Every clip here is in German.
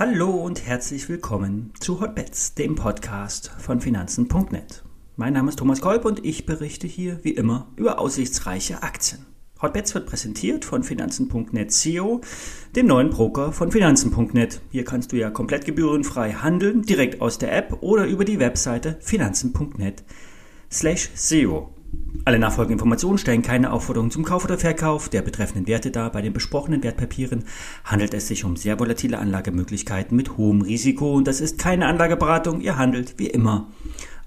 Hallo und herzlich willkommen zu Hotbets, dem Podcast von Finanzen.net. Mein Name ist Thomas Kolb und ich berichte hier wie immer über aussichtsreiche Aktien. Hotbets wird präsentiert von Finanzen.net SEO, dem neuen Broker von Finanzen.net. Hier kannst du ja komplett gebührenfrei handeln, direkt aus der App oder über die Webseite Finanzen.net slash SEO. Alle nachfolgenden Informationen stellen keine Aufforderung zum Kauf oder Verkauf der betreffenden Werte dar. Bei den besprochenen Wertpapieren handelt es sich um sehr volatile Anlagemöglichkeiten mit hohem Risiko und das ist keine Anlageberatung. Ihr handelt wie immer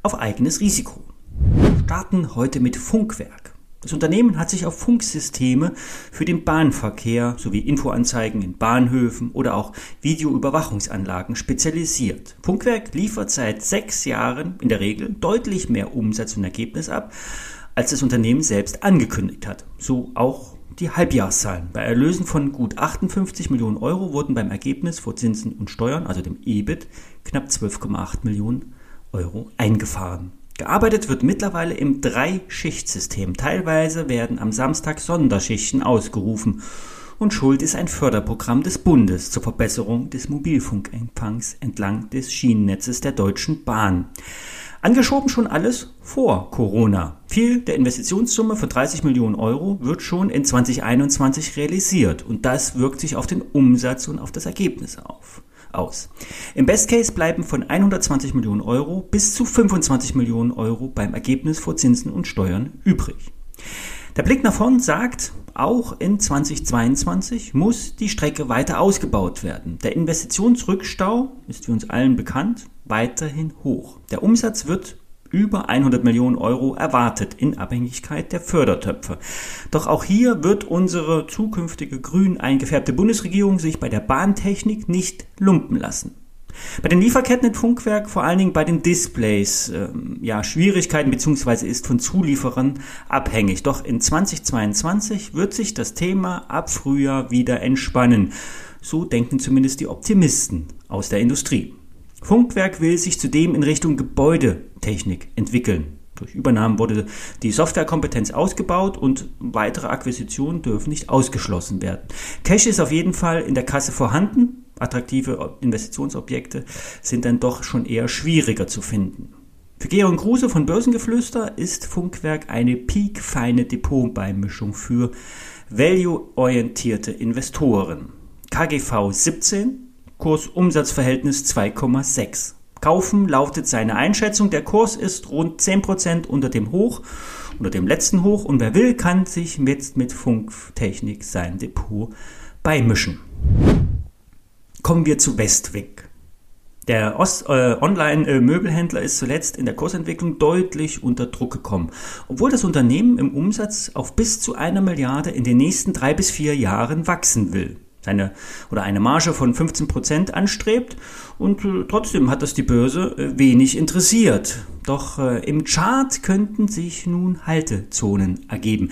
auf eigenes Risiko. Wir starten heute mit Funkwerk. Das Unternehmen hat sich auf Funksysteme für den Bahnverkehr sowie Infoanzeigen in Bahnhöfen oder auch Videoüberwachungsanlagen spezialisiert. Funkwerk liefert seit sechs Jahren in der Regel deutlich mehr Umsatz und Ergebnis ab als das Unternehmen selbst angekündigt hat. So auch die Halbjahreszahlen. Bei Erlösen von gut 58 Millionen Euro wurden beim Ergebnis vor Zinsen und Steuern, also dem EBIT, knapp 12,8 Millionen Euro eingefahren. Gearbeitet wird mittlerweile im Drei-Schicht-System. Teilweise werden am Samstag Sonderschichten ausgerufen. Und Schuld ist ein Förderprogramm des Bundes zur Verbesserung des Mobilfunkempfangs entlang des Schienennetzes der Deutschen Bahn. Angeschoben schon alles vor Corona. Viel der Investitionssumme von 30 Millionen Euro wird schon in 2021 realisiert und das wirkt sich auf den Umsatz und auf das Ergebnis auf, aus. Im Best Case bleiben von 120 Millionen Euro bis zu 25 Millionen Euro beim Ergebnis vor Zinsen und Steuern übrig. Der Blick nach vorn sagt, auch in 2022 muss die Strecke weiter ausgebaut werden. Der Investitionsrückstau ist für uns allen bekannt weiterhin hoch. Der Umsatz wird über 100 Millionen Euro erwartet in Abhängigkeit der Fördertöpfe. Doch auch hier wird unsere zukünftige grün eingefärbte Bundesregierung sich bei der Bahntechnik nicht lumpen lassen. Bei den Lieferketten in Funkwerk, vor allen Dingen bei den Displays, ähm, ja, Schwierigkeiten bzw. ist von Zulieferern abhängig. Doch in 2022 wird sich das Thema ab Frühjahr wieder entspannen. So denken zumindest die Optimisten aus der Industrie. Funkwerk will sich zudem in Richtung Gebäudetechnik entwickeln. Durch Übernahmen wurde die Softwarekompetenz ausgebaut und weitere Akquisitionen dürfen nicht ausgeschlossen werden. Cash ist auf jeden Fall in der Kasse vorhanden. Attraktive Investitionsobjekte sind dann doch schon eher schwieriger zu finden. Für Georg Kruse von Börsengeflüster ist Funkwerk eine peakfeine Depotbeimischung für value-orientierte Investoren. KGV 17 Kurs-Umsatz-Verhältnis 2,6. Kaufen lautet seine Einschätzung. Der Kurs ist rund 10% unter dem Hoch, unter dem letzten Hoch. Und wer will, kann sich jetzt mit Funktechnik sein Depot beimischen. Kommen wir zu Westwing. Der äh, Online-Möbelhändler ist zuletzt in der Kursentwicklung deutlich unter Druck gekommen, obwohl das Unternehmen im Umsatz auf bis zu einer Milliarde in den nächsten drei bis vier Jahren wachsen will seine oder eine Marge von 15 Prozent anstrebt und äh, trotzdem hat das die Börse äh, wenig interessiert. Doch äh, im Chart könnten sich nun Haltezonen ergeben.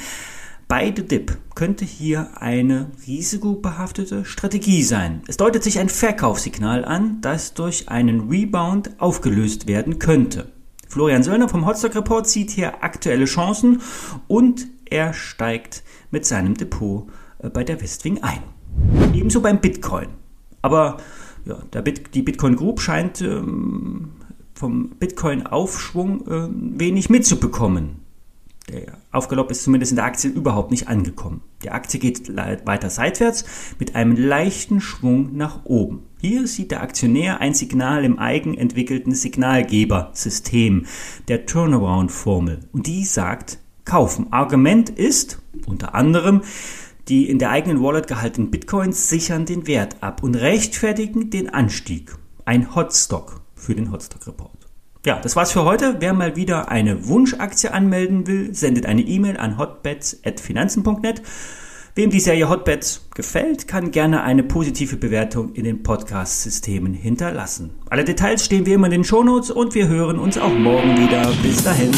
Beide Dip könnte hier eine risikobehaftete Strategie sein. Es deutet sich ein Verkaufssignal an, das durch einen Rebound aufgelöst werden könnte. Florian Söllner vom Hotstock Report sieht hier aktuelle Chancen und er steigt mit seinem Depot äh, bei der Westwing ein. Ebenso beim Bitcoin. Aber ja, Bit, die Bitcoin Group scheint ähm, vom Bitcoin-Aufschwung äh, wenig mitzubekommen. Der Aufgalopp ist zumindest in der Aktie überhaupt nicht angekommen. Die Aktie geht weiter seitwärts mit einem leichten Schwung nach oben. Hier sieht der Aktionär ein Signal im eigenentwickelten Signalgebersystem, der Turnaround-Formel. Und die sagt, kaufen. Argument ist unter anderem, die in der eigenen Wallet gehaltenen Bitcoins sichern den Wert ab und rechtfertigen den Anstieg. Ein Hotstock für den Hotstock Report. Ja, das war's für heute. Wer mal wieder eine Wunschaktie anmelden will, sendet eine E-Mail an hotbets.finanzen.net. Wem die Serie Hotbets gefällt, kann gerne eine positive Bewertung in den Podcast-Systemen hinterlassen. Alle Details stehen wie immer in den Shownotes und wir hören uns auch morgen wieder. Bis dahin.